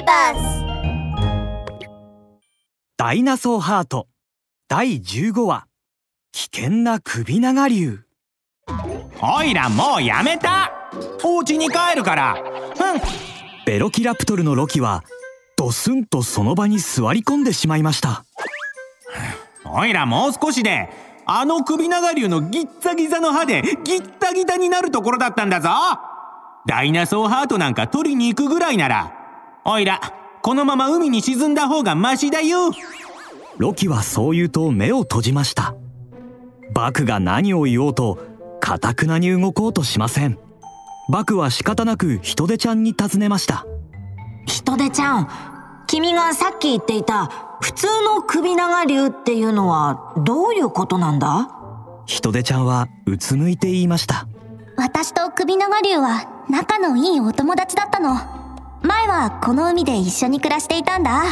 ビバスダイナソーハート。第15話。危険な首長竜。おいらもうやめた。お家に帰るから。うん。ベロキラプトルのロキはドスンとその場に座り込んでしまいました。おいらもう少しであの首長竜のギッザギザの歯でギッタギタになるところだったんだぞ。ダイナソーハートなんか取りに行くぐらいならおいらこのまま海に沈んだ方がマシだよ。ロキはそう言うと目を閉じました。バクが何を言おうとかたくなに動こうとしません。バクは仕方なくヒトデちゃんに尋ねました。ヒトデちゃん君がさっき言っていた普通の首長竜っていうのはどういうことなんだ？ヒトデちゃんはうつむいて言いました。私と首長竜は仲のいいお友達だったの前はこの海で一緒に暮らしていたんだ。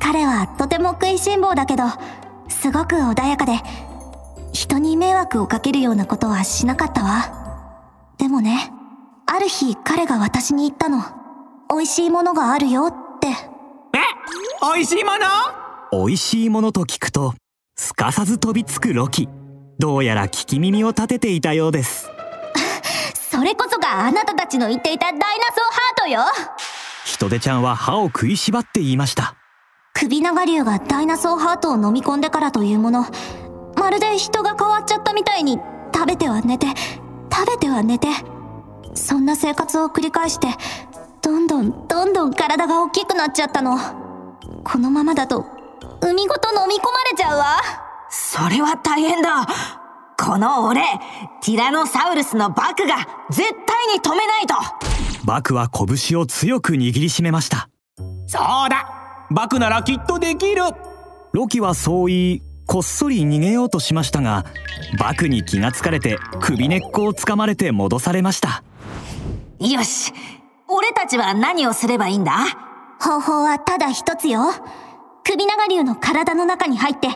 彼はとても食いしん坊だけどすごく穏やかで人に迷惑をかけるようなことはしなかったわ。でもねある日彼が私に言ったの。美味しいものがあるよって。え？美味しいもの？美味しいものと聞くとすかさず飛びつくロキ。どうやら聞き耳を立てていたようです。それこそがあなたたちの言っていたダイナソーハートよヒトデちゃんは歯を食いしばって言いました。首長竜がダイナソーハートを飲み込んでからというもの。まるで人が変わっちゃったみたいに食べては寝て食べては寝て。そんな生活を繰り返してどんどんどんどん体が大きくなっちゃったの。このままだと海ごと飲み込まれちゃうわ。それは大変だ。この俺ティラノサウルスのバクが絶対に止めないとバクは拳を強く握りしめました。そうだ。バクならきっとできる。ロキはそう言いこっそり逃げようとしましたがバクに気がつかれて首根っこをつかまれて戻されました。よし。俺たちは何をすればいいんだ？方法はただ一つよ。首長竜の体の中に入って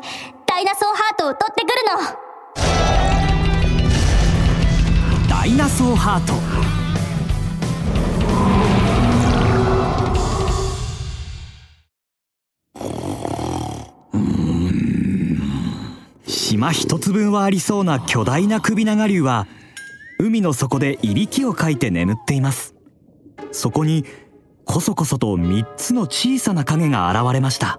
ダイナソーハートを取ってくるの。ダイナソーハート島一つ分はありそうな巨大な首長竜は海の底でいびきをかいて眠っています。そこにこそこそと3つの小さな影が現れました。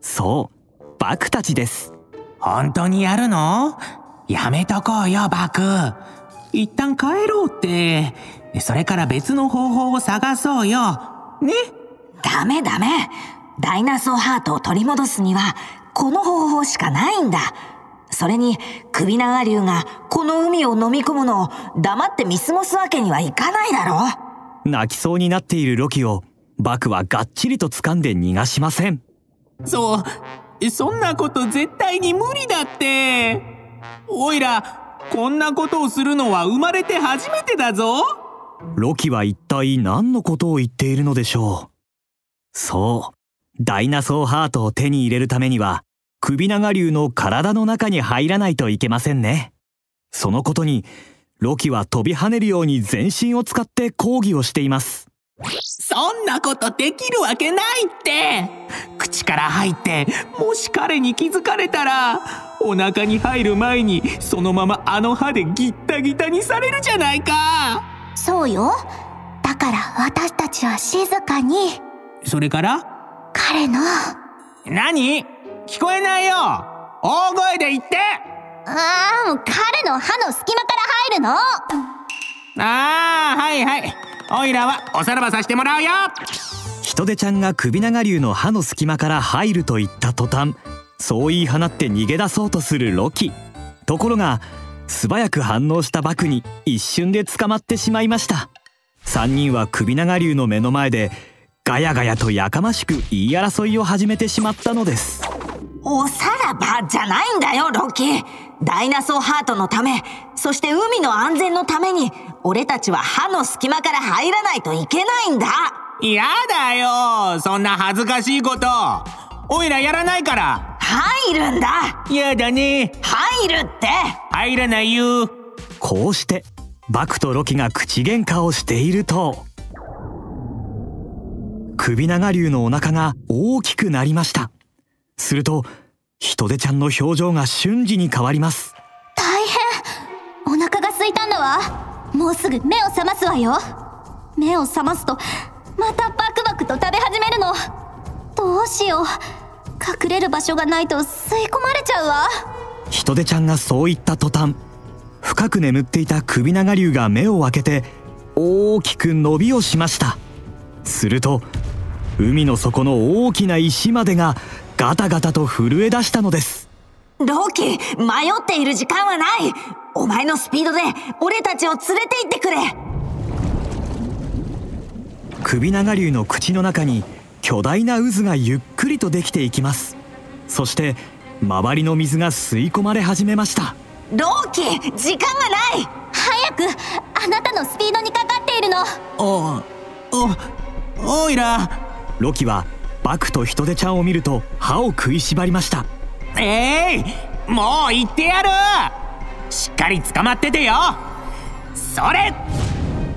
そうバクたちです。本当にやるの？やめとこうよバク。一旦帰ろうって。それから別の方法を探そうよ。ね？ダメダメ。ダイナソーハートを取り戻すにはこの方法しかないんだそれに首長竜がこの海を飲み込むのを黙って見過ごすわけにはいかないだろ泣きそうになっているロキをバクはがっちりと掴んで逃がしません。そうそんなこと絶対に無理だって。おいらこんなことをするのは生まれて初めてだぞ。ロキは一体何のことを言っているのでしょう。そうダイナソーハートを手に入れるためには首長竜の体の中に入らないといけませんね。そのことにロキは飛び跳ねるように全身を使って抗議をしています。そんなことできるわけないって。口から入ってもし彼に気づかれたらお腹に入る前にそのままあの歯でギッタギタにされるじゃないか。そうよ。だから私たちは静かに。それから？彼の。何？聞こえないよ。大声で言って。ああ彼の歯の隙間から入るの。ああはいはい。おいらはおさらばさせてもらうよ。ヒトデちゃんが首長竜の歯の隙間から入ると言った途端そう言い放って逃げ出そうとするロキ。ところが素早く反応したバクに一瞬で捕まってしまいました。3人は首長竜の目の前でガヤガヤとやかましく言い争いを始めてしまったのですおさらばじゃないんだよロキダイナソーハートのためそして海の安全のために俺たちは歯の隙間から入らないといけないんだ。やだよそんな恥ずかしいこと。おいらやらないから。入るんだ。やだね。入るって。入らないよ。こうしてバクとロキが口喧嘩をしていると首長竜のお腹が大きくなりましたするとヒトデちゃんの表情が瞬時に変わります。大変。お腹が空いたんだわ。もうすぐ目を覚ますわよ。目を覚ますとまたバクバクと食べ始めるの。どうしよう。隠れる場所がないと吸い込まれちゃうわ。ヒトデちゃんがそう言った途端深く眠っていた首長竜が目を開けて大きく伸びをしました。すると海の底の大きな石までがガタガタと震え出したのです。ロキ迷っている時間はない。お前のスピードで俺たちを連れて行ってくれ。首長竜の口の中に巨大な渦がゆっくりとできていきます。そして周りの水が吸い込まれ始めました。ロキ時間がない。早くあなたのスピードにかかっているの。おおおいらロキはバクとヒトデちゃんを見ると歯を食いしばりました。えい、もう行ってやる。しっかり捕まっててよ。それ。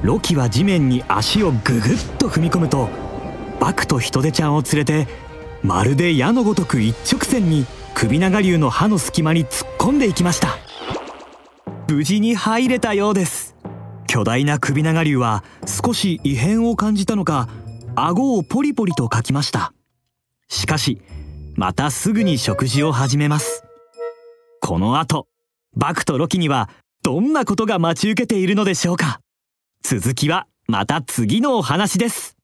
ロキは地面に足をググッと踏み込むとバクとヒトデちゃんを連れてまるで矢のごとく一直線に首長竜の歯の隙間に突っ込んでいきました。無事に入れたようです。巨大な首長竜は少し異変を感じたのか顎をポリポリとかきましたしかしまたすぐに食事を始めます。この後バクとロキにはどんなことが待ち受けているのでしょうか。続きはまた次のお話です。